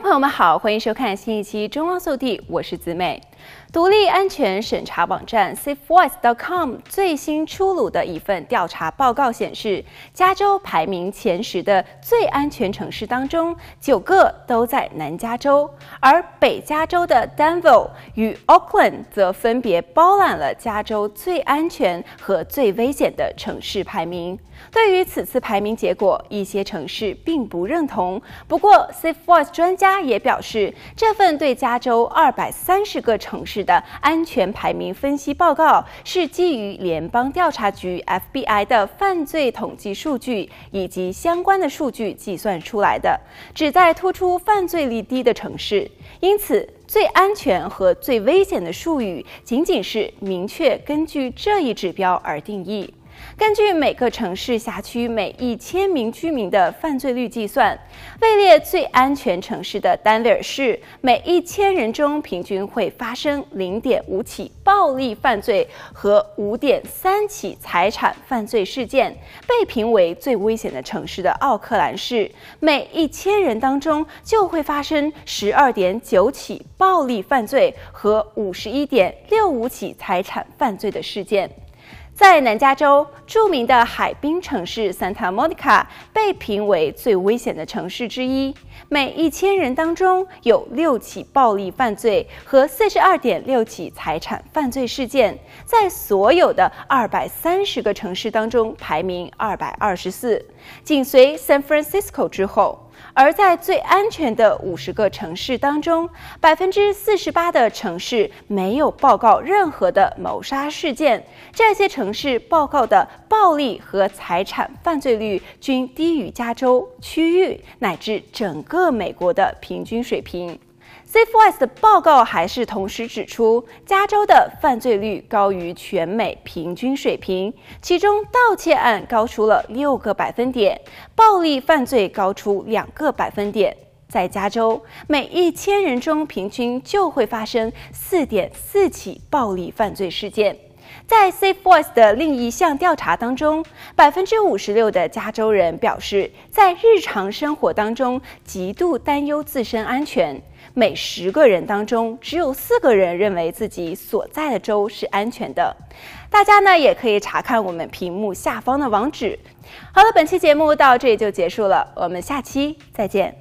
朋友们好，欢迎收看新一期《中央速递》，我是子美。独立安全审查网站 SafeVoice.com 最新出炉的一份调查报告显示，加州排名前十的最安全城市当中，九个都在南加州，而北加州的 Danville 与 Oakland 则分别包揽了加州最安全和最危险的城市排名。对于此次排名结果，一些城市并不认同。不过，SafeVoice 专家他也表示，这份对加州二百三十个城市的安全排名分析报告是基于联邦调查局 FBI 的犯罪统计数据以及相关的数据计算出来的，旨在突出犯罪率低的城市。因此，最安全和最危险的术语仅仅是明确根据这一指标而定义。根据每个城市辖区每一千名居民的犯罪率计算，位列最安全城市的丹维尔市，每一千人中平均会发生零点五起暴力犯罪和五点三起财产犯罪事件；被评为最危险的城市的奥克兰市，每一千人当中就会发生十二点九起暴力犯罪和五十一点六五起财产犯罪的事件。在南加州，著名的海滨城市 Santa Monica 被评为最危险的城市之一。每一千人当中有六起暴力犯罪和四十二点六起财产犯罪事件，在所有的二百三十个城市当中排名二百二十四，紧随 San Francisco 之后。而在最安全的五十个城市当中，百分之四十八的城市没有报告任何的谋杀事件。这些城市报告的暴力和财产犯罪率均低于加州、区域乃至整个美国的平均水平。SafeVoice 的报告还是同时指出，加州的犯罪率高于全美平均水平，其中盗窃案高出了六个百分点，暴力犯罪高出两个百分点。在加州，每一千人中平均就会发生四点四起暴力犯罪事件。在 SafeVoice 的另一项调查当中，百分之五十六的加州人表示，在日常生活当中极度担忧自身安全。每十个人当中，只有四个人认为自己所在的州是安全的。大家呢也可以查看我们屏幕下方的网址。好了，本期节目到这里就结束了，我们下期再见。